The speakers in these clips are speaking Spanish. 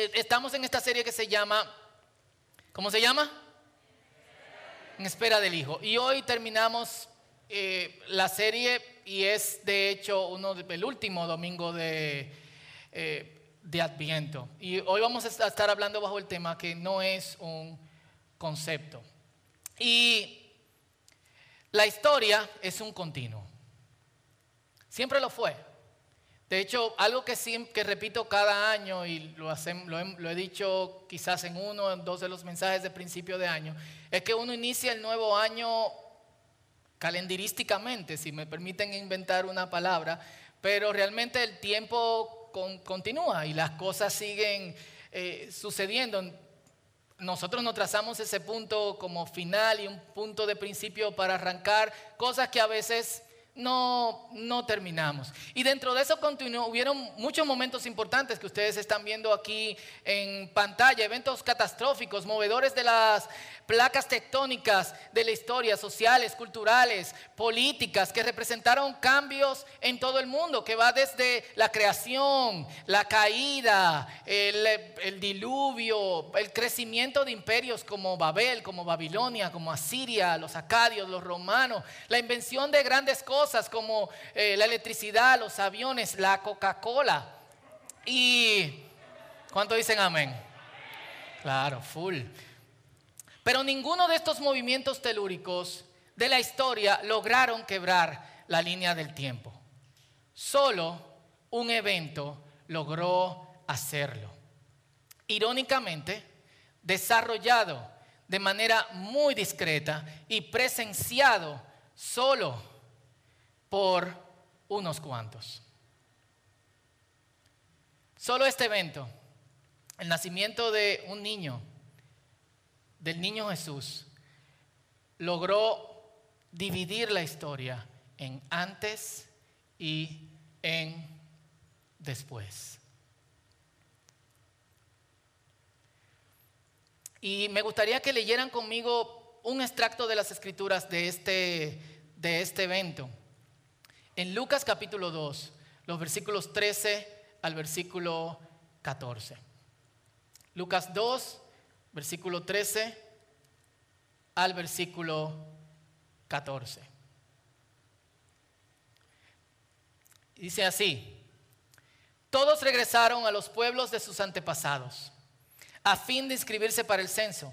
eh, estamos en esta serie que se llama, ¿cómo se llama? En espera del Hijo. Y hoy terminamos eh, la serie y es de hecho uno el último domingo de, eh, de Adviento. Y hoy vamos a estar hablando bajo el tema que no es un concepto. Y la historia es un continuo. Siempre lo fue. De hecho, algo que, repito cada año y lo, lo, he, dicho quizás en uno o en dos de los mensajes de principio de año, es que uno inicia el nuevo año calendarísticamente, si me permiten inventar una palabra, pero realmente el tiempo continúa y las cosas siguen eh, sucediendo. Nosotros nos trazamos ese punto como final y un punto de principio para arrancar cosas que a veces no, no terminamos. Y dentro de eso continuó, hubieron muchos momentos importantes que ustedes están viendo aquí en pantalla, eventos catastróficos, movedores de las placas tectónicas de la historia, sociales, culturales, políticas, que representaron cambios en todo el mundo, que va desde la creación, la caída, el, el diluvio, el crecimiento de imperios como Babel, como Babilonia, como Asiria, los acadios, los romanos, la invención de grandes cosas como eh, la electricidad, los aviones, la Coca-Cola. Y ¿cuánto dicen amén? Claro, full. Pero ninguno de estos movimientos telúricos de la historia lograron quebrar la línea del tiempo. Solo un evento logró hacerlo. Irónicamente, desarrollado de manera muy discreta y presenciado solo por unos cuantos. Solo este evento, el nacimiento de un niño, del niño Jesús, logró dividir la historia en antes y en después. Y me gustaría que leyeran conmigo un extracto de las escrituras de este, de este evento. En Lucas capítulo 2, los versículos 13 al versículo 14. Lucas 2, versículo 13 al versículo 14. Dice así, todos regresaron a los pueblos de sus antepasados a fin de inscribirse para el censo.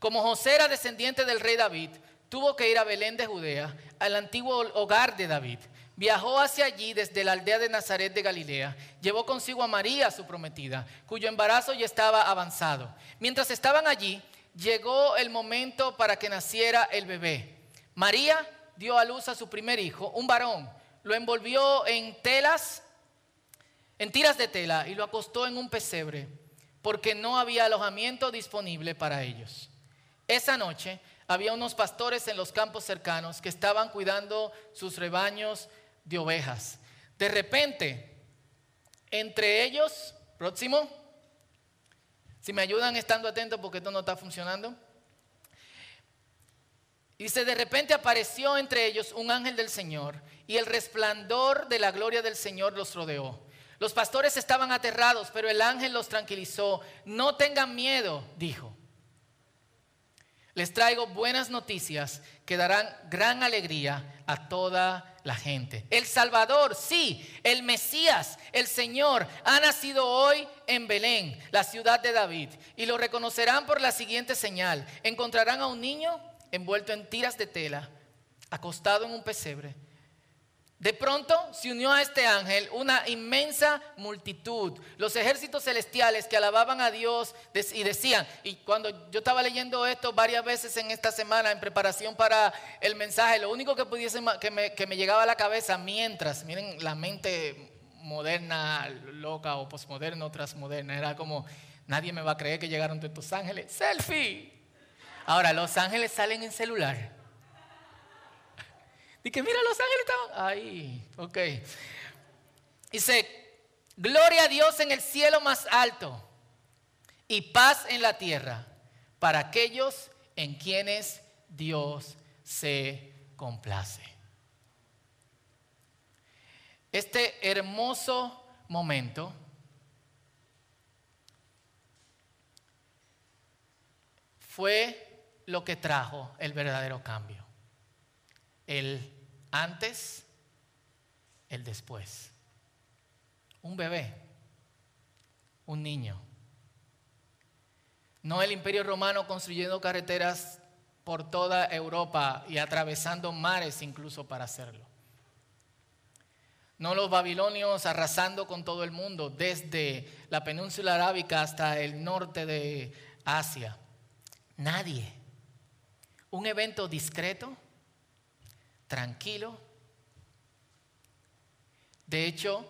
Como José era descendiente del rey David, tuvo que ir a Belén de Judea, al antiguo hogar de David Viajó hacia allí desde la aldea de Nazaret de Galilea. Llevó consigo a María, su prometida, cuyo embarazo ya estaba avanzado. Mientras estaban allí, llegó el momento para que naciera el bebé. María dio a luz a su primer hijo, un varón. Lo envolvió en telas, en tiras de tela y lo acostó en un pesebre, porque no había alojamiento disponible para ellos. Esa noche había unos pastores en los campos cercanos que estaban cuidando sus rebaños de ovejas. De repente, entre ellos, próximo, si me ayudan estando atentos porque esto no está funcionando. Dice, de repente apareció entre ellos un ángel del Señor y el resplandor de la gloria del Señor los rodeó. Los pastores estaban aterrados, pero el ángel los tranquilizó. No tengan miedo, dijo. Les traigo buenas noticias que darán gran alegría a toda la gente. El Salvador, sí, el Mesías, el Señor, ha nacido hoy en Belén, la ciudad de David. Y lo reconocerán por la siguiente señal. Encontrarán a un niño envuelto en tiras de tela, acostado en un pesebre de pronto se unió a este ángel una inmensa multitud, los ejércitos celestiales que alababan a Dios y decían, y cuando yo estaba leyendo esto varias veces en esta semana en preparación para el mensaje, lo único que pudiese me, llegaba a la cabeza mientras, miren la mente moderna, loca o posmoderna tras moderna, era como, nadie me va a creer que llegaron todos estos ángeles, selfie. Ahora, los ángeles salen en celular. Dice, mira, los ángeles estaban ahí. Ok. Dice, gloria a Dios en el cielo más alto y paz en la tierra para aquellos en quienes Dios se complace. Este hermoso momento fue lo que trajo el verdadero cambio. El antes, el después. Un bebé, un niño. No el imperio romano construyendo carreteras por toda Europa y atravesando mares incluso para hacerlo. No los babilonios arrasando con todo el mundo, desde la península arábica hasta el norte de Asia. Nadie. Un evento discreto, tranquilo. De hecho,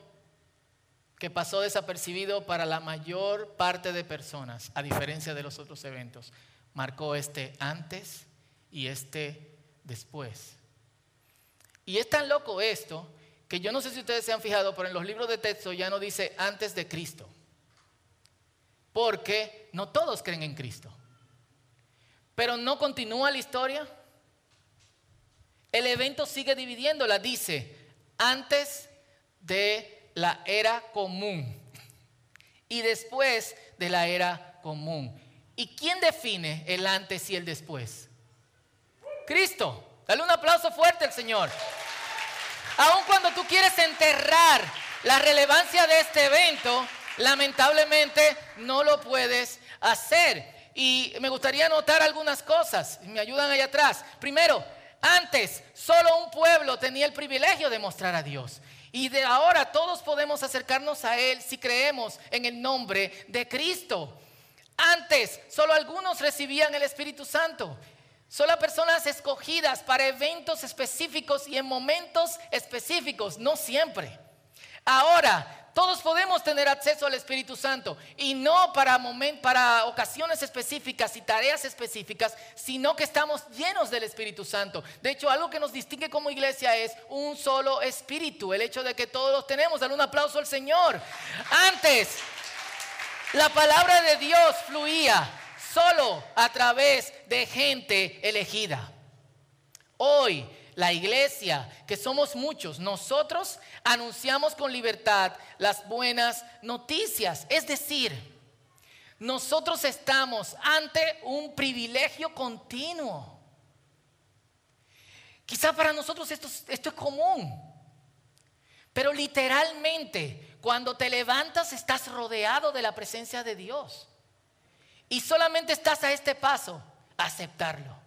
que pasó desapercibido para la mayor parte de personas, a diferencia de los otros eventos. Marcó este antes y este después. Y es tan loco esto que yo no sé si ustedes se han fijado, pero en los libros de texto ya no dice antes de Cristo. Porque no todos creen en Cristo. Pero no continúa la historia. El evento sigue dividiéndola. Dice, antes de la era común y después de la era común. ¿Y quién define el antes y el después? Cristo. Dale un aplauso fuerte al Señor. Aun cuando tú quieres enterrar la relevancia de este evento, lamentablemente no lo puedes hacer. Y me gustaría anotar algunas cosas. Me ayudan allá atrás. Primero, antes solo un pueblo tenía el privilegio de mostrar a Dios. Y de ahora todos podemos acercarnos a Él si creemos en el nombre de Cristo. Antes solo algunos recibían el Espíritu Santo. Solo personas escogidas para eventos específicos y en momentos específicos, no siempre. Ahora, todos podemos tener acceso al Espíritu Santo y no para, para ocasiones específicas y tareas específicas, sino que estamos llenos del Espíritu Santo. De hecho, algo que nos distingue como iglesia es un solo espíritu, el hecho de que todos los tenemos. Dale un aplauso al Señor. Antes, la palabra de Dios fluía solo a través de gente elegida. Hoy, la iglesia, que somos muchos, nosotros anunciamos con libertad las buenas noticias. Es decir, nosotros estamos ante un privilegio continuo. Quizá para nosotros esto, esto es común, pero literalmente cuando te levantas estás rodeado de la presencia de Dios. Y solamente estás a este paso, aceptarlo.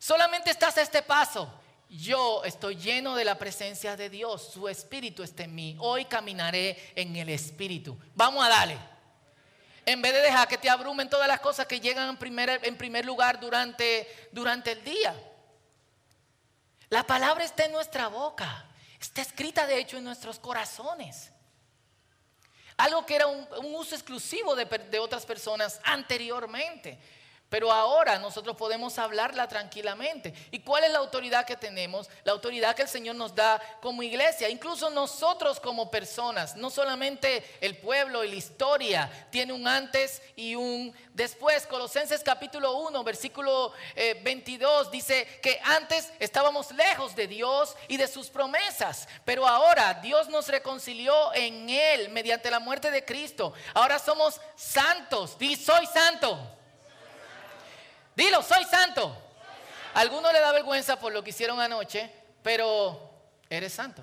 Solamente estás a este paso. Yo estoy lleno de la presencia de Dios. Su espíritu está en mí. Hoy caminaré en el espíritu. Vamos a darle. En vez de dejar que te abrumen todas las cosas que llegan en primer, en primer lugar durante, durante el día. La palabra está en nuestra boca. Está escrita de hecho en nuestros corazones. Algo que era un, uso exclusivo de, de otras personas anteriormente. Pero ahora nosotros podemos hablarla tranquilamente. ¿Y cuál es la autoridad que tenemos? La autoridad que el Señor nos da como iglesia. Incluso nosotros como personas. No solamente el pueblo y la historia tiene un antes y un después. Colosenses capítulo 1, versículo 22 eh, dice que antes estábamos lejos de Dios y de sus promesas. Pero ahora Dios nos reconcilió en Él mediante la muerte de Cristo. Ahora somos santos. Y soy santo. Dilo, soy santo. alguno le da vergüenza por lo que hicieron anoche, pero eres santo.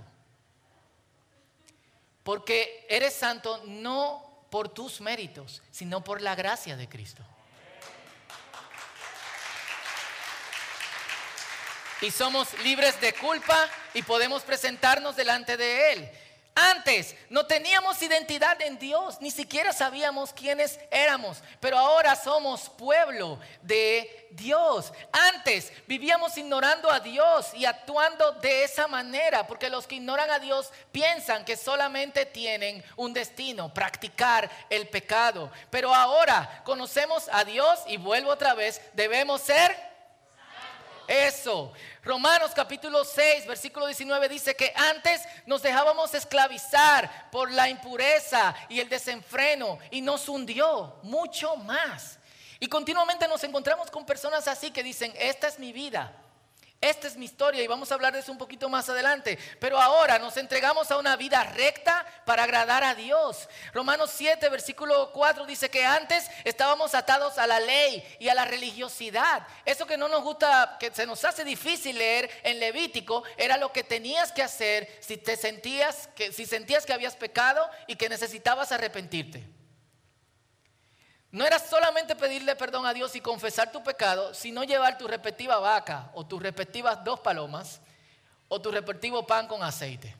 Porque eres santo no por tus méritos, sino por la gracia de Cristo. Y somos libres de culpa y podemos presentarnos delante de Él. Antes no teníamos identidad en Dios, ni siquiera sabíamos quiénes éramos, pero ahora somos pueblo de Dios. Antes vivíamos ignorando a Dios y actuando de esa manera, porque los que ignoran a Dios piensan que solamente tienen un destino, practicar el pecado. Pero ahora conocemos a Dios y vuelvo otra vez, debemos ser eso. Romanos capítulo 6, versículo 19 dice que antes nos dejábamos esclavizar por la impureza y el desenfreno y nos hundió mucho más. Y continuamente nos encontramos con personas así que dicen, esta es mi vida. Esta es mi historia y vamos a hablar de eso un poquito más adelante. Pero ahora nos entregamos a una vida recta para agradar a Dios. Romanos 7, versículo 4 dice que antes estábamos atados a la ley y a la religiosidad. Eso que no nos gusta, que se nos hace difícil leer en Levítico, era lo que tenías que hacer si te sentías que si sentías que habías pecado y que necesitabas arrepentirte. No era solamente pedirle perdón a Dios y confesar tu pecado, sino llevar tu respectiva vaca o tus respectivas dos palomas o tu respectivo pan con aceite.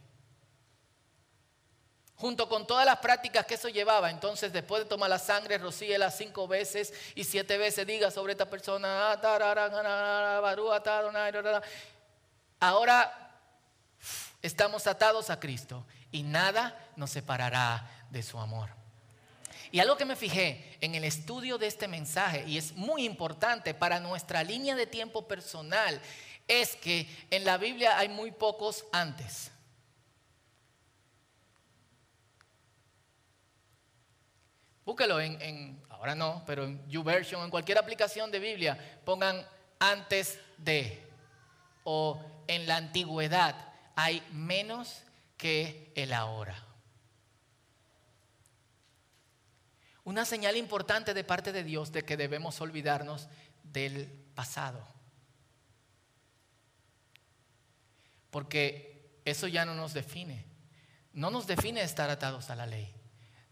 Junto con todas las prácticas que eso llevaba, entonces después de tomar la sangre, rocíela cinco veces y siete veces diga sobre esta persona, ahora estamos atados a Cristo y nada nos separará de su amor. Y algo que me fijé en el estudio de este mensaje, y es muy importante para nuestra línea de tiempo personal, es que en la Biblia hay muy pocos antes. Búsquelo en, ahora no, pero en YouVersion, en cualquier aplicación de Biblia, pongan antes de o en la antigüedad. Hay menos que el ahora. Una señal importante de parte de Dios de que debemos olvidarnos del pasado. Porque eso ya no nos define. No nos define estar atados a la ley.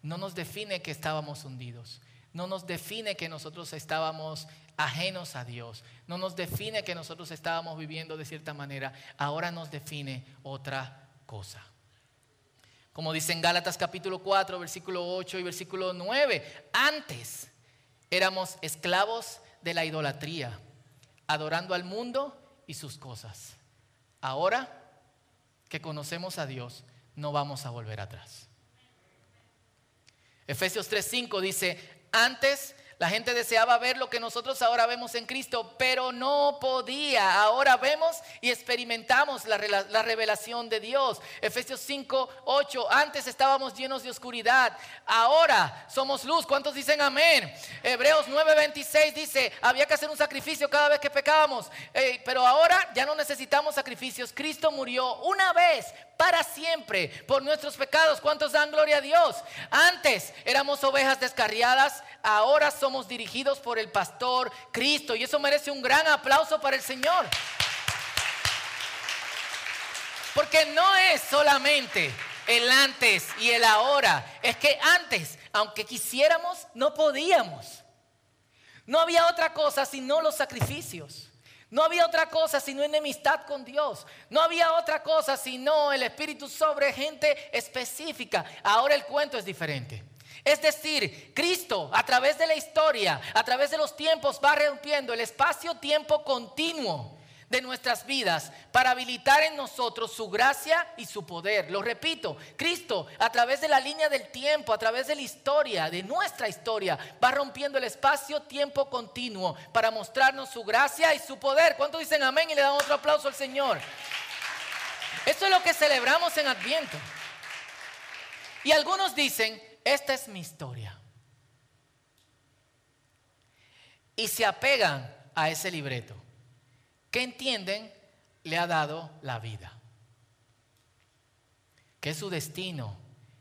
No nos define que estábamos hundidos. No nos define que nosotros estábamos ajenos a Dios. No nos define que nosotros estábamos viviendo de cierta manera. Ahora nos define otra cosa. Como dice en Gálatas capítulo 4, versículo 8 y versículo 9. Antes éramos esclavos de la idolatría, adorando al mundo y sus cosas. Ahora que conocemos a Dios, no vamos a volver atrás. Efesios 3:5 dice, antes la gente deseaba ver lo que nosotros ahora vemos en Cristo, pero no podía. Ahora vemos y experimentamos la, revelación de Dios. Efesios 5, 8. Antes estábamos llenos de oscuridad. Ahora somos luz. ¿Cuántos dicen amén? Hebreos 9, 26 dice, había que hacer un sacrificio cada vez que pecábamos. pero ahora ya no necesitamos sacrificios. Cristo murió una vez para siempre por nuestros pecados. ¿Cuántos dan gloria a Dios? Antes éramos ovejas descarriadas, ahora somos dirigidos por el pastor Cristo y eso merece un gran aplauso para el Señor. Porque no es solamente el antes y el ahora, es que antes, aunque quisiéramos, no podíamos. No había otra cosa sino los sacrificios. No había otra cosa sino enemistad con Dios. No había otra cosa sino el Espíritu sobre gente específica. Ahora el cuento es diferente. Es decir, Cristo a través de la historia, a través de los tiempos, va rompiendo el espacio-tiempo continuo de nuestras vidas para habilitar en nosotros su gracia y su poder. Lo repito, Cristo a través de la línea del tiempo, a través de la historia, de nuestra historia, va rompiendo el espacio-tiempo continuo para mostrarnos su gracia y su poder. ¿Cuántos dicen amén y le dan otro aplauso al Señor? Eso es lo que celebramos en Adviento. Y algunos dicen, esta es mi historia. Y se apegan a ese libreto que entienden le ha dado la vida. Que es su destino,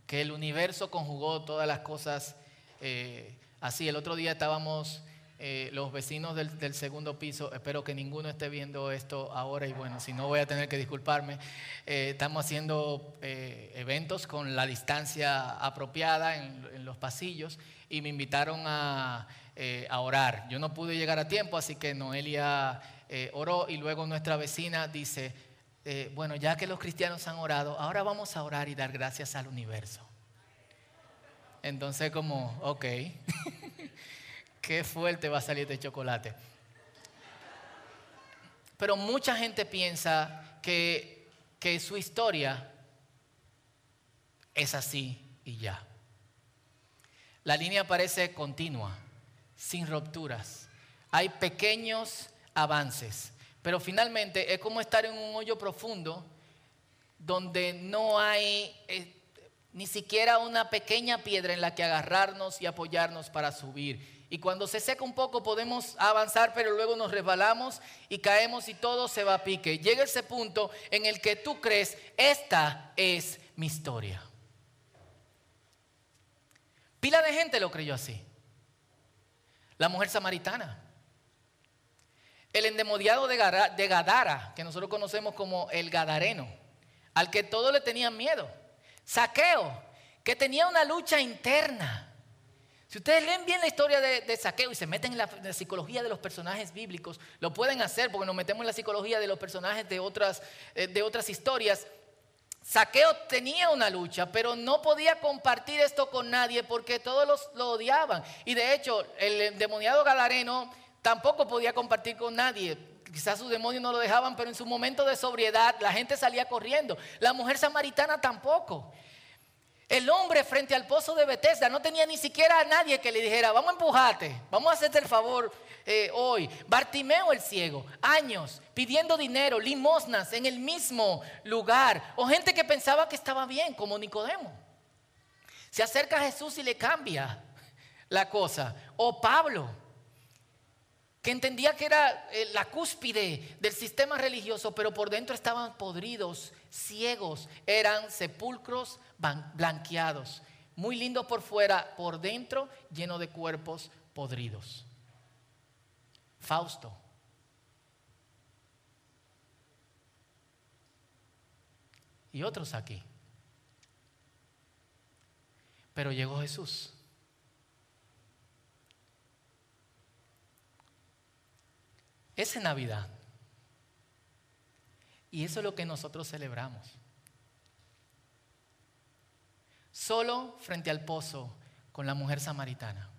que el universo conjugó todas las cosas eh, así. El otro día estábamos eh, los vecinos del, segundo piso, espero que ninguno esté viendo esto ahora y bueno, si no voy a tener que disculparme. Eh, estamos haciendo eventos con la distancia apropiada en, en, los pasillos y me invitaron a, a orar. Yo no pude llegar a tiempo, así que Noelia eh, oró y luego nuestra vecina dice, eh, bueno, ya que los cristianos han orado, ahora vamos a orar y dar gracias al universo. Entonces como, ok, qué fuerte va a salir este chocolate. Pero mucha gente piensa que, que su historia es así y ya. La línea parece continua, sin rupturas. Hay pequeños avances. Pero finalmente es como estar en un hoyo profundo donde no hay eh, ni siquiera una pequeña piedra en la que agarrarnos y apoyarnos para subir. Y cuando se seca un poco podemos avanzar, pero luego nos resbalamos y caemos y todo se va a pique. Llega ese punto en el que tú crees, esta es mi historia. Pila de gente lo creyó así. La mujer samaritana. El endemoniado de Gadara, que nosotros conocemos como el Gadareno, al que todos le tenían miedo. Saqueo, que tenía una lucha interna. Si ustedes leen bien la historia de, Saqueo y se meten en la, psicología de los personajes bíblicos, lo pueden hacer porque nos metemos en la psicología de los personajes de otras, eh, de otras historias. Saqueo tenía una lucha, pero no podía compartir esto con nadie porque todos lo odiaban. Y de hecho, el endemoniado galareno tampoco podía compartir con nadie. Quizás sus demonios no lo dejaban, pero en su momento de sobriedad la gente salía corriendo. La mujer samaritana tampoco. El hombre frente al pozo de Bethesda no tenía ni siquiera a nadie que le dijera, vamos a empujarte, vamos a hacerte el favor eh, hoy. Bartimeo el ciego, años pidiendo dinero, limosnas en el mismo lugar. O gente que pensaba que estaba bien, como Nicodemo. Se acerca a Jesús y le cambia la cosa. O Pablo que entendía que era eh, la cúspide del sistema religioso, pero por dentro estaban podridos, ciegos, eran sepulcros blanqueados, muy lindos por fuera, por dentro lleno de cuerpos podridos. Fausto. Y otros aquí. Pero llegó Jesús. Es Navidad. Y eso es lo que nosotros celebramos. Solo frente al pozo con la mujer samaritana.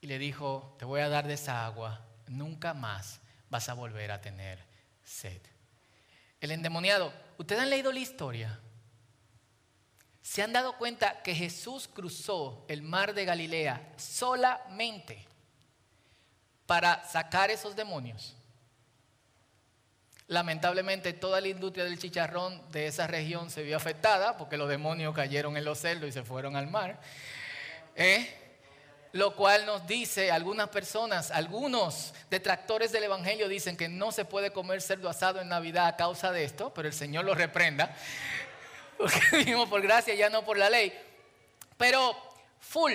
Y le dijo, te voy a dar de esa agua, nunca más vas a volver a tener sed. El endemoniado, ¿ustedes han leído la historia? ¿Se han dado cuenta que Jesús cruzó el mar de Galilea solamente para sacar esos demonios. Lamentablemente toda la industria del chicharrón de esa región se vio afectada porque los demonios cayeron en los cerdos y se fueron al mar. ¿Eh? Lo cual nos dice, algunas personas, algunos detractores del Evangelio dicen que no se puede comer cerdo asado en Navidad a causa de esto, pero el Señor lo reprenda, porque vivimos por gracia, ya no por la ley. Pero full,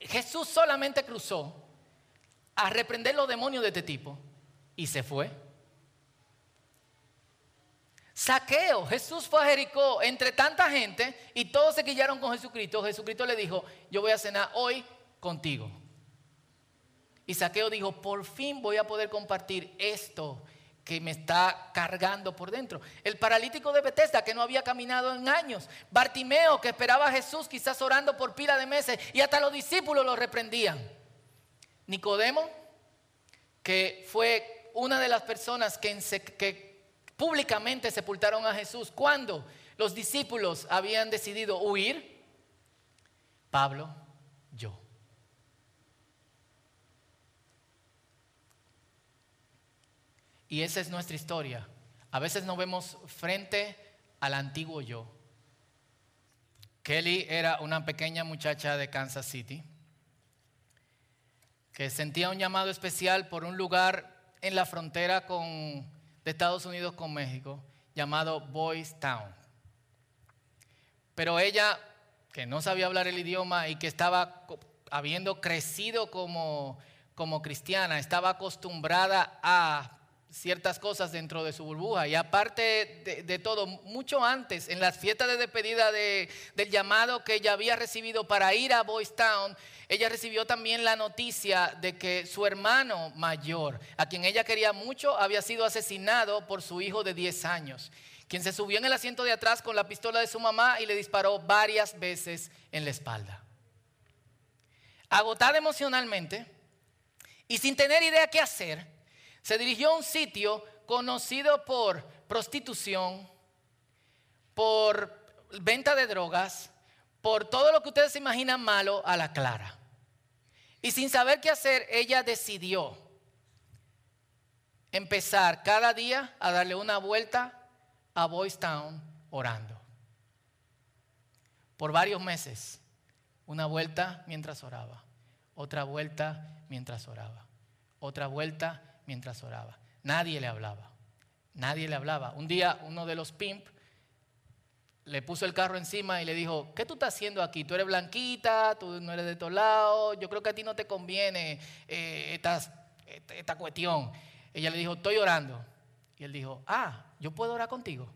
Jesús solamente cruzó a reprender los demonios de este tipo y se fue. Saqueo, Jesús fue a Jericó entre tanta gente y todos se quillaron con Jesucristo. Jesucristo le dijo, yo voy a cenar hoy contigo. Y Saqueo dijo, por fin voy a poder compartir esto que me está cargando por dentro. El paralítico de Bethesda que no había caminado en años. Bartimeo que esperaba a Jesús quizás orando por pila de meses y hasta los discípulos lo reprendían. Nicodemo, que fue una de las personas que, públicamente sepultaron a Jesús cuando los discípulos habían decidido huir. Pablo, yo. Y esa es nuestra historia. A veces nos vemos frente al antiguo yo. Kelly era una pequeña muchacha de Kansas City que sentía un llamado especial por un lugar en la frontera con, de Estados Unidos con México llamado Boys Town. Pero ella, que no sabía hablar el idioma y que estaba habiendo crecido como, como cristiana, estaba acostumbrada a ciertas cosas dentro de su burbuja. Y aparte de, todo, mucho antes, en las fiestas de despedida del llamado que ella había recibido para ir a Boys Town, ella recibió también la noticia de que su hermano mayor, a quien ella quería mucho, había sido asesinado por su hijo de 10 años, quien se subió en el asiento de atrás con la pistola de su mamá y le disparó varias veces en la espalda. Agotada emocionalmente y sin tener idea qué hacer, se dirigió a un sitio conocido por prostitución, por venta de drogas, por todo lo que ustedes se imaginan malo a la clara. Y sin saber qué hacer, ella decidió empezar cada día a darle una vuelta a Boys Town orando. Por varios meses, Una vuelta mientras oraba, otra vuelta mientras oraba, otra vuelta mientras oraba. Nadie le hablaba, nadie le hablaba. Un día uno de los pimp le puso el carro encima y le dijo, ¿qué tú estás haciendo aquí? Tú eres blanquita, tú no eres de todos lados, yo creo que a ti no te conviene eh, esta, esta cuestión. Ella le dijo, estoy orando. Y él dijo, ah, yo puedo orar contigo.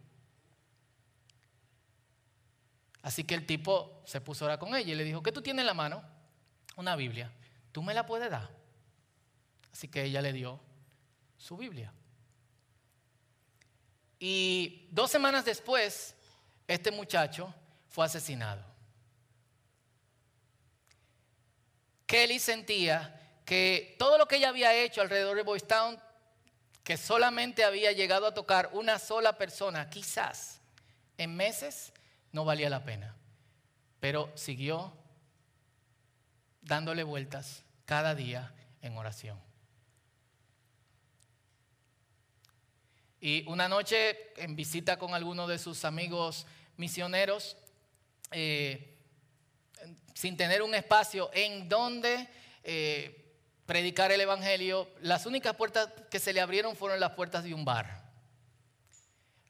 Así que el tipo se puso a orar con ella y le dijo, ¿qué tú tienes en la mano? Una Biblia. ¿Tú me la puedes dar? Así que ella le dio su Biblia. Y dos semanas después, este muchacho fue asesinado. Kelly sentía que todo lo que ella había hecho alrededor de Boys Town, que solamente había llegado a tocar una sola persona, quizás en meses, no valía la pena. Pero siguió dándole vueltas cada día en oración. Y una noche, en visita con algunos de sus amigos misioneros, eh, sin tener un espacio en donde eh, predicar el Evangelio, las únicas puertas que se le abrieron fueron las puertas de un bar.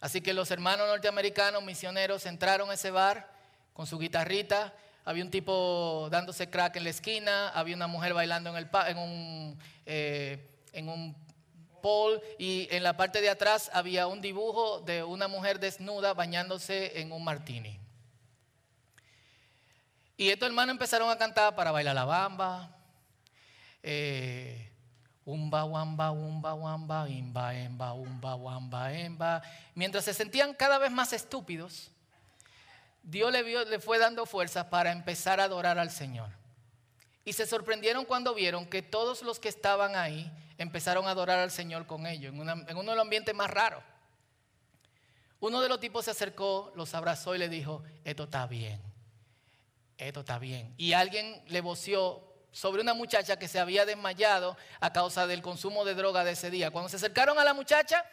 Así que los hermanos norteamericanos misioneros entraron a ese bar con su guitarrita. Había un tipo dándose crack en la esquina, había una mujer bailando en, el, un, eh, en un pole y en la parte de atrás había un dibujo de una mujer desnuda bañándose en un martini. Y estos hermanos empezaron a cantar para bailar la bamba. Eh, Umba, wamba, umba, wamba, imba, emba, umba, wamba, emba. Mientras se sentían cada vez más estúpidos, Dios le, le fue dando fuerzas para empezar a adorar al Señor. Y se sorprendieron cuando vieron que todos los que estaban ahí empezaron a adorar al Señor con ellos, en, uno de los ambientes más raros. Uno de los tipos se acercó, los abrazó y le dijo, esto está bien, esto está bien. Y alguien le voció sobre una muchacha que se había desmayado a causa del consumo de droga de ese día. Cuando se acercaron a la muchacha,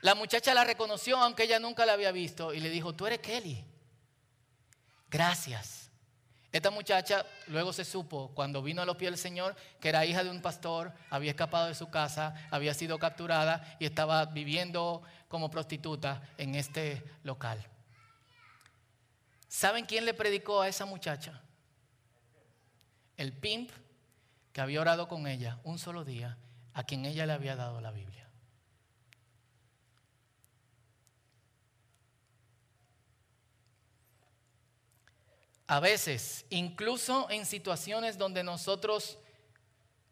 la muchacha la reconoció aunque ella nunca la había visto y le dijo, tú eres Kelly. Gracias. Esta muchacha luego se supo, cuando vino a los pies del Señor, que era hija de un pastor, había escapado de su casa, había sido capturada y estaba viviendo como prostituta en este local. ¿Saben quién le predicó a esa muchacha? el pimp que había orado con ella un solo día, a quien ella le había dado la Biblia. A veces, incluso en situaciones donde nosotros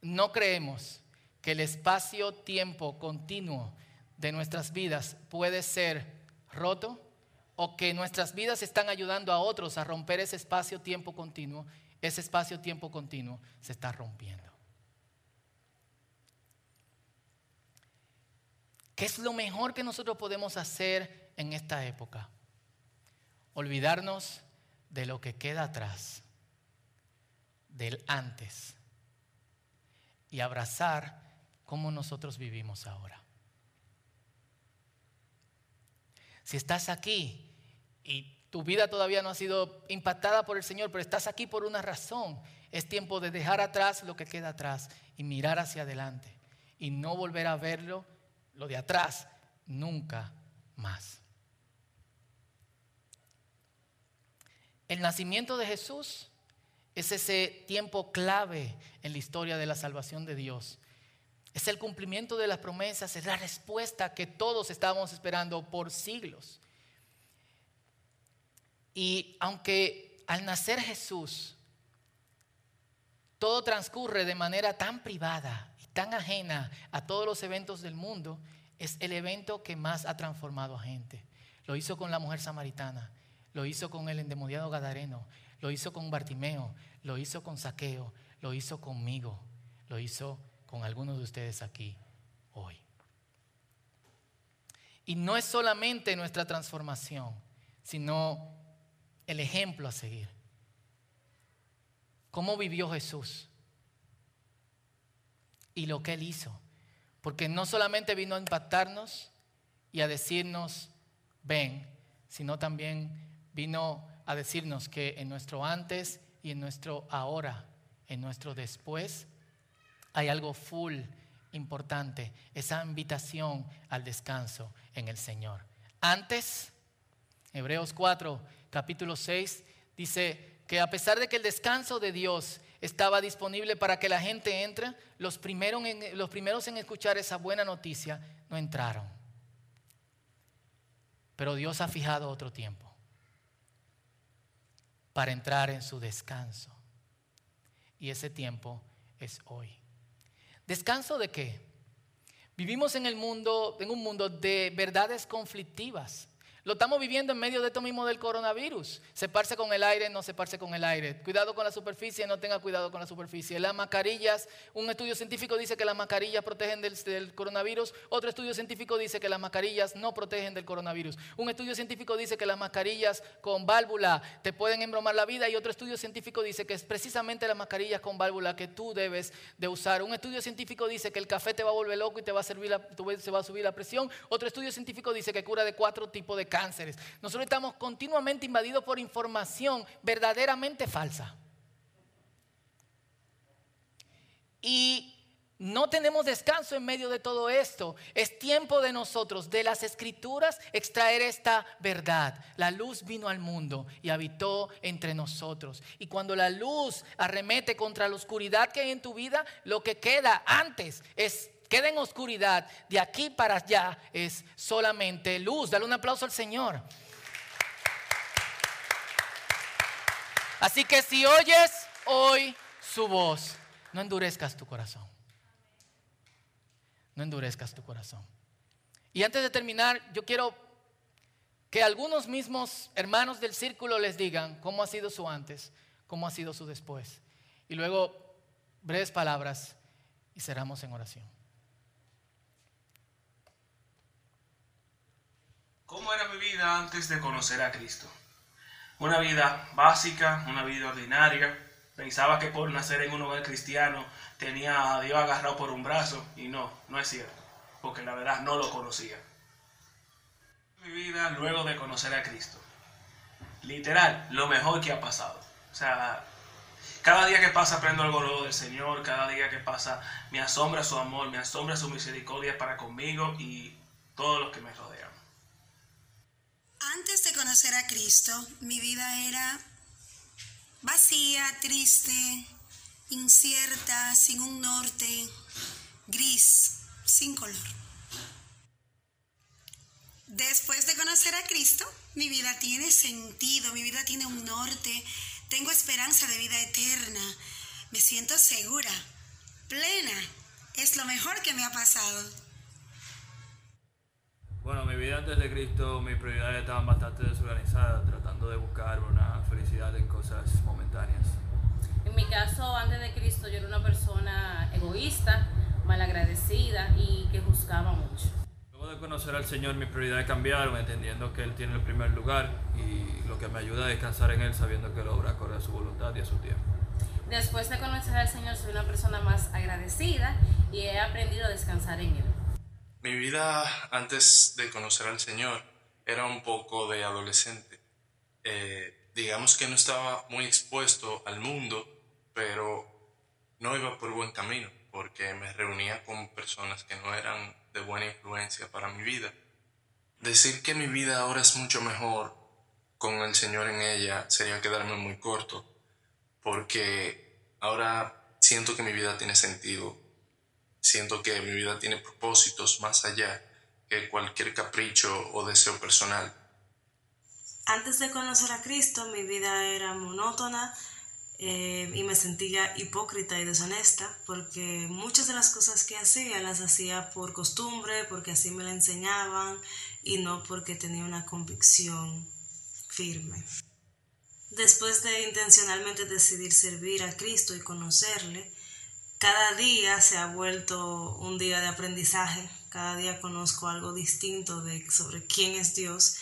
no creemos que el espacio-tiempo continuo de nuestras vidas puede ser roto o que nuestras vidas están ayudando a otros a romper ese espacio-tiempo continuo, ese espacio-tiempo continuo se está rompiendo. ¿Qué es lo mejor que nosotros podemos hacer en esta época? Olvidarnos de lo que queda atrás, del antes, y abrazar cómo nosotros vivimos ahora. Si estás aquí y tu vida todavía no ha sido impactada por el Señor, pero estás aquí por una razón. Es tiempo de dejar atrás lo que queda atrás y mirar hacia adelante y no volver a verlo, lo de atrás, nunca más. El nacimiento de Jesús es ese tiempo clave en la historia de la salvación de Dios. Es el cumplimiento de las promesas, es la respuesta que todos estábamos esperando por siglos. Y aunque al nacer Jesús, todo transcurre de manera tan privada y tan ajena a todos los eventos del mundo, es el evento que más ha transformado a gente. Lo hizo con la mujer samaritana, lo hizo con el endemoniado gadareno, lo hizo con Bartimeo, lo hizo con Saqueo, lo hizo conmigo, lo hizo con algunos de ustedes aquí hoy. Y no es solamente nuestra transformación, sino el ejemplo a seguir. ¿Cómo vivió Jesús? Y lo que Él hizo. Porque no solamente vino a impactarnos y a decirnos, ven, sino también vino a decirnos que en nuestro antes y en nuestro ahora, en nuestro después, hay algo full importante, esa invitación al descanso en el Señor. Antes, Hebreos 4, capítulo 6, dice que a pesar de que el descanso de Dios estaba disponible para que la gente entre, los primeros en, los primeros en escuchar esa buena noticia no entraron. Pero Dios ha fijado otro tiempo para entrar en su descanso. Y ese tiempo es hoy. ¿Descanso de qué? Vivimos en el mundo, en un mundo de verdades conflictivas. Lo estamos viviendo en medio de esto mismo del coronavirus. Separse con el aire, no separse con el aire. Cuidado con la superficie, no tenga cuidado con la superficie. Las mascarillas, un estudio científico dice que las mascarillas protegen del, coronavirus. Otro estudio científico dice que las mascarillas no protegen del coronavirus. Un estudio científico dice que las mascarillas con válvula te pueden embromar la vida. Y otro estudio científico dice que es precisamente las mascarillas con válvula que tú debes de usar. Un estudio científico dice que el café te va a volver loco y te va a, servir se va a subir la presión. Otro estudio científico dice que cura de cuatro tipos de Nosotros estamos continuamente invadidos por información verdaderamente falsa. Y no tenemos descanso en medio de todo esto. Es tiempo de nosotros, de las escrituras, extraer esta verdad. La luz vino al mundo y habitó entre nosotros. Y cuando la luz arremete contra la oscuridad que hay en tu vida, lo que queda antes es queda en oscuridad, de aquí para allá es solamente luz. Dale un aplauso al Señor. Así que si oyes hoy su voz, no endurezcas tu corazón. No endurezcas tu corazón. Y antes de terminar, yo quiero que algunos mismos hermanos del círculo les digan cómo ha sido su antes, cómo ha sido su después. Y luego breves palabras y cerramos en oración. ¿Cómo era mi vida antes de conocer a Cristo? Una vida básica, una vida ordinaria. Pensaba que por nacer en un hogar cristiano tenía a Dios agarrado por un brazo y no, no es cierto, porque la verdad no lo conocía. Mi vida luego de conocer a Cristo. Literal, lo mejor que ha pasado. O sea, cada día que pasa aprendo algo nuevo del Señor, cada día que pasa me asombra su amor, me asombra su misericordia para conmigo y todos los que me rodean. Antes de conocer a Cristo, mi vida era vacía, triste, incierta, sin un norte, gris, sin color. Después de conocer a Cristo, mi vida tiene sentido, mi vida tiene un norte, tengo esperanza de vida eterna, me siento segura, plena, es lo mejor que me ha pasado. Vida antes de Cristo, mis prioridades estaban bastante desorganizadas, tratando de buscar una felicidad en cosas momentáneas. En mi caso, antes de Cristo, yo era una persona egoísta, malagradecida y que juzgaba mucho. Luego de conocer al Señor, mis prioridades cambiaron, entendiendo que Él tiene el primer lugar y lo que me ayuda a descansar en Él, sabiendo que Él obra acorde a su voluntad y a su tiempo. Después de conocer al Señor, soy una persona más agradecida y he aprendido a descansar en Él. Mi vida antes de conocer al Señor era un poco de adolescente. Eh, digamos que no estaba muy expuesto al mundo, pero no iba por buen camino, porque me reunía con personas que no eran de buena influencia para mi vida. Decir que mi vida ahora es mucho mejor con el Señor en ella sería quedarme muy corto, porque ahora siento que mi vida tiene sentido Siento que mi vida tiene propósitos más allá que cualquier capricho o deseo personal. Antes de conocer a Cristo, mi vida era monótona eh, y me sentía hipócrita y deshonesta porque muchas de las cosas que hacía las hacía por costumbre, porque así me la enseñaban y no porque tenía una convicción firme. Después de intencionalmente decidir servir a Cristo y conocerle, cada día se ha vuelto un día de aprendizaje, cada día conozco algo distinto de, sobre quién es Dios.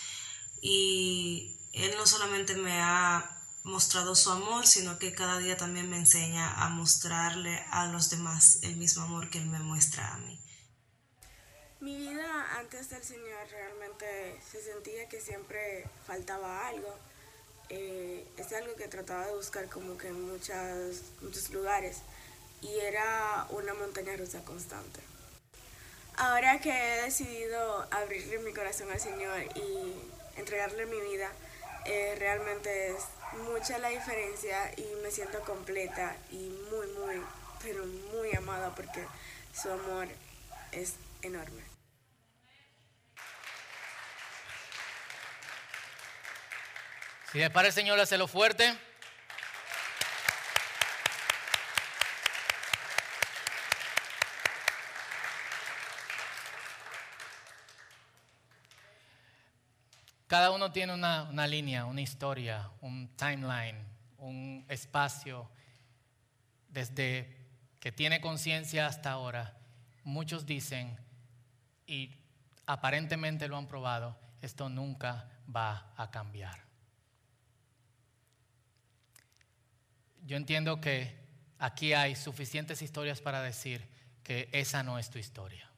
Y Él no solamente me ha mostrado su amor, sino que cada día también me enseña a mostrarle a los demás el mismo amor que Él me muestra a mí. Mi vida antes del Señor realmente se sentía que siempre faltaba algo. Eh, es algo que trataba de buscar como que en muchas, muchos lugares y era una montaña rusa constante. Ahora que he decidido abrirle mi corazón al Señor y entregarle mi vida, eh, realmente es mucha la diferencia y me siento completa y muy, muy, pero muy amada porque su amor es enorme. Si es para el Señor, fuerte. Cada uno tiene una, una, línea, una historia, un timeline, un espacio desde que tiene conciencia hasta ahora. Muchos dicen, y aparentemente lo han probado, esto nunca va a cambiar. Yo entiendo que aquí hay suficientes historias para decir que esa no es tu historia.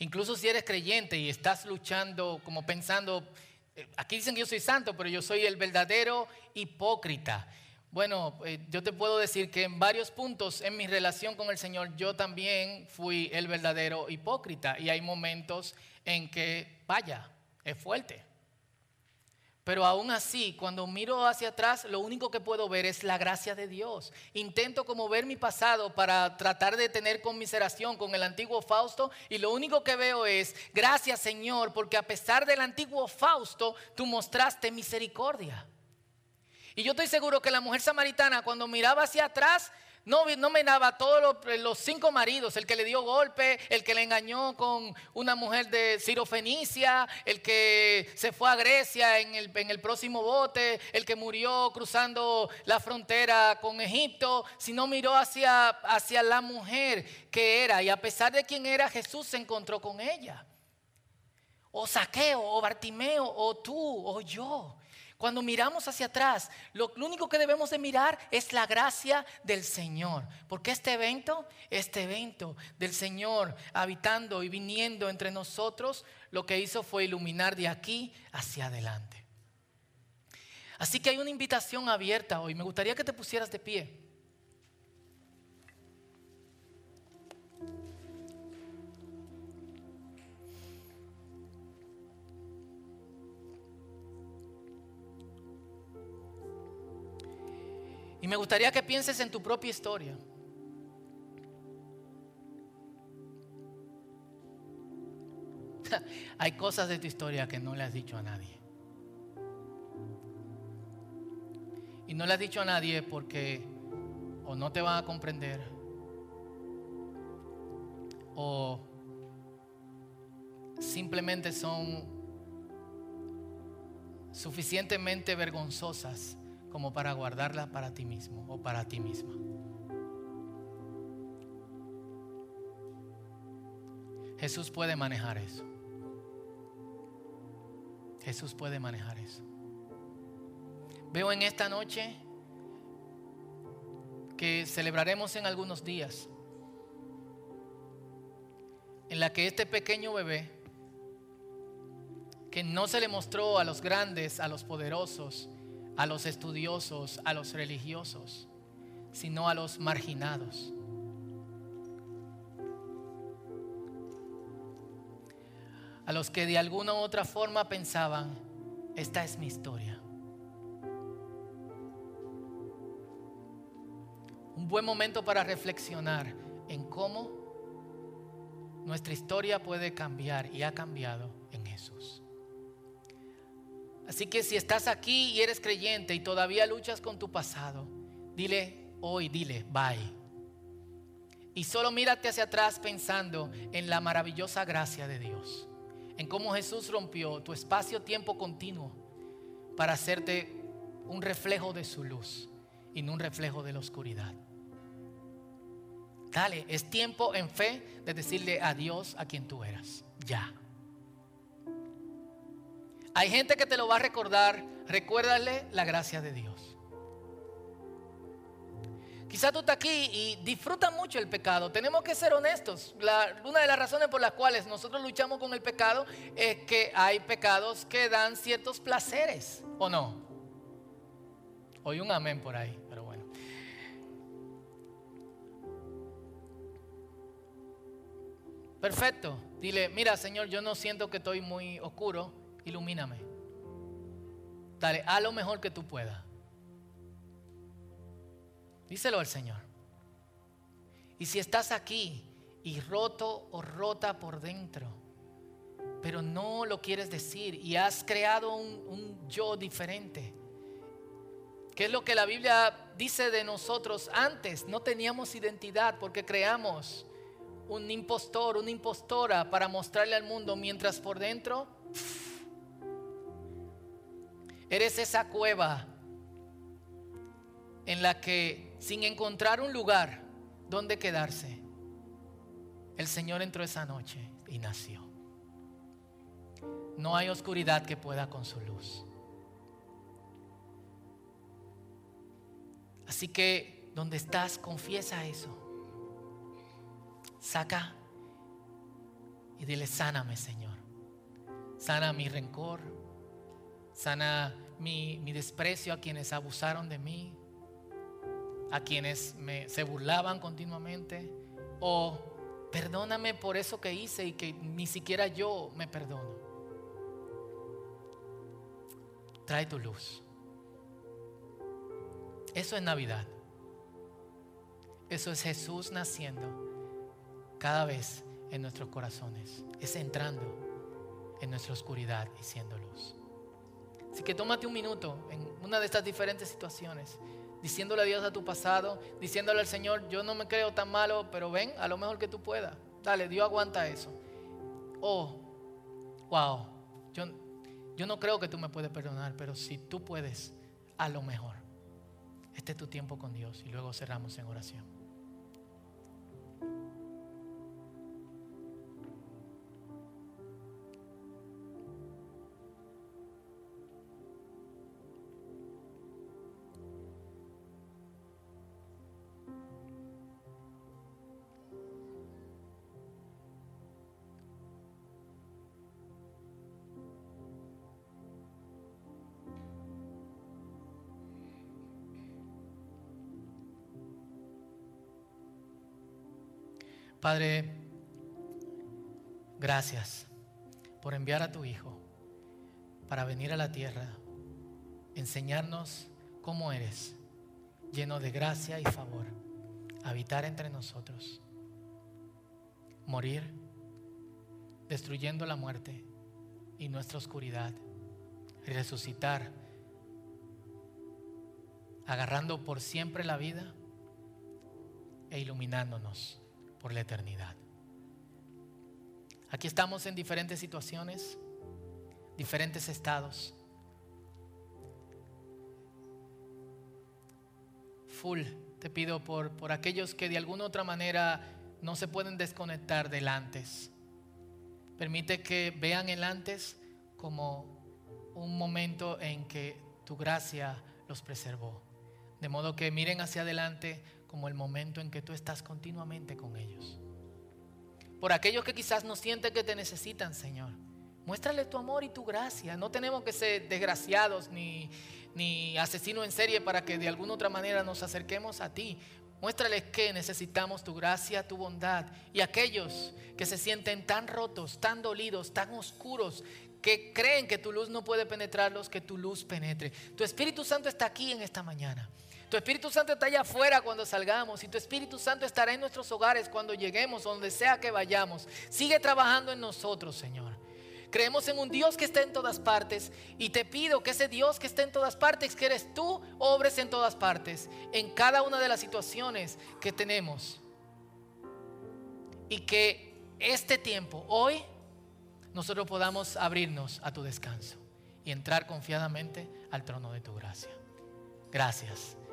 Incluso si eres creyente y estás luchando como pensando, eh, aquí dicen que yo soy santo, pero yo soy el verdadero hipócrita. Bueno, eh, yo te puedo decir que en varios puntos en mi relación con el Señor yo también fui el verdadero hipócrita y hay momentos en que, vaya, es fuerte. Pero aún así, cuando miro hacia atrás, lo único que puedo ver es la gracia de Dios. Intento como ver mi pasado para tratar de tener conmiseración con el antiguo Fausto y lo único que veo es, gracias Señor, porque a pesar del antiguo Fausto, tú mostraste misericordia. Y yo estoy seguro que la mujer samaritana cuando miraba hacia atrás, no, no miraba todos los, cinco maridos, el que le dio golpe, el que le engañó con una mujer de Ciro Fenicia, el que se fue a Grecia en el, en el próximo bote, el que murió cruzando la frontera con Egipto, sino miró hacia, hacia la mujer que era. Y a pesar de quién era, Jesús se encontró con ella. O Saqueo, o Bartimeo, o tú, o yo. Cuando miramos hacia atrás, lo, único que debemos de mirar es la gracia del Señor. Porque este evento, este evento del Señor habitando y viniendo entre nosotros, lo que hizo fue iluminar de aquí hacia adelante. Así que hay una invitación abierta hoy. Me gustaría que te pusieras de pie. Me gustaría que pienses en tu propia historia. Hay cosas de tu historia que no le has dicho a nadie. Y no le has dicho a nadie porque o no te van a comprender o simplemente son suficientemente vergonzosas como para guardarla para ti mismo o para ti misma. Jesús puede manejar eso. Jesús puede manejar eso. Veo en esta noche que celebraremos en algunos días, en la que este pequeño bebé, que no se le mostró a los grandes, a los poderosos, a los estudiosos, a los religiosos, sino a los marginados. A los que de alguna u otra forma pensaban, esta es mi historia. Un buen momento para reflexionar en cómo nuestra historia puede cambiar y ha cambiado en Jesús. Así que si estás aquí y eres creyente y todavía luchas con tu pasado, dile hoy, dile, bye. Y solo mírate hacia atrás pensando en la maravillosa gracia de Dios, en cómo Jesús rompió tu espacio-tiempo continuo para hacerte un reflejo de su luz y no un reflejo de la oscuridad. Dale, es tiempo en fe de decirle adiós a quien tú eras. Ya. Hay gente que te lo va a recordar. Recuérdale la gracia de Dios. Quizás tú estás aquí y disfrutas mucho el pecado. Tenemos que ser honestos. una de las razones por las cuales nosotros luchamos con el pecado es que hay pecados que dan ciertos placeres, ¿o no? Oí un amén por ahí, pero bueno. Perfecto. Dile, mira Señor, yo no siento que estoy muy oscuro, ilumíname. Dale, haz lo mejor que tú puedas. Díselo al Señor. Y si estás aquí y roto o rota por dentro, pero no lo quieres decir y has creado un, un yo diferente, ¿qué es lo que la Biblia dice de nosotros antes? No teníamos identidad porque creamos un impostor, una impostora para mostrarle al mundo, mientras por dentro eres esa cueva en la que sin encontrar un lugar donde quedarse, el Señor entró esa noche y nació. No hay oscuridad que pueda con su luz. Así que donde estás, confiesa eso. Saca y dile, sáname, Señor. Sana mi rencor. Sana mi, desprecio a quienes abusaron de mí a quienes se burlaban continuamente, o perdóname por eso que hice y que ni siquiera yo me perdono. Trae tu luz. Eso es Navidad. Eso es Jesús naciendo cada vez en nuestros corazones. Es entrando en nuestra oscuridad y siendo luz. Así que tómate un minuto en una de estas diferentes situaciones diciéndole adiós a tu pasado, diciéndole al Señor, yo no me creo tan malo, pero ven a lo mejor que tú puedas. Dale, Dios aguanta eso. Oh, wow, yo, yo no creo que tú me puedes perdonar, pero si tú puedes, a lo mejor. Este es tu tiempo con Dios y luego cerramos en oración. Padre, gracias por enviar a tu Hijo para venir a la tierra, enseñarnos cómo eres, lleno de gracia y favor, habitar entre nosotros, morir, destruyendo la muerte y nuestra oscuridad, resucitar, agarrando por siempre la vida e iluminándonos por la eternidad. Aquí estamos en diferentes situaciones, diferentes estados. Full, te pido por, por aquellos que de alguna otra manera no se pueden desconectar del antes. Permite que vean el antes como un momento en que tu gracia los preservó. De modo que miren hacia adelante como el momento en que tú estás continuamente con ellos. Por aquellos que quizás no sienten que te necesitan, Señor. Muéstrale tu amor y tu gracia. No tenemos que ser desgraciados ni, ni asesinos en serie para que de alguna otra manera nos acerquemos a ti. Muéstrales que necesitamos tu gracia, tu bondad. Y aquellos que se sienten tan rotos, tan dolidos, tan oscuros, que creen que tu luz no puede penetrarlos, que tu luz penetre. Tu Espíritu Santo está aquí en esta mañana. Tu Espíritu Santo está allá afuera cuando salgamos y tu Espíritu Santo estará en nuestros hogares cuando lleguemos, donde sea que vayamos. Sigue trabajando en nosotros, Señor. Creemos en un Dios que está en todas partes y te pido que ese Dios que está en todas partes, que eres tú, obres en todas partes, en cada una de las situaciones que tenemos. Y que este tiempo, hoy, nosotros podamos abrirnos a tu descanso y entrar confiadamente al trono de tu gracia. Gracias.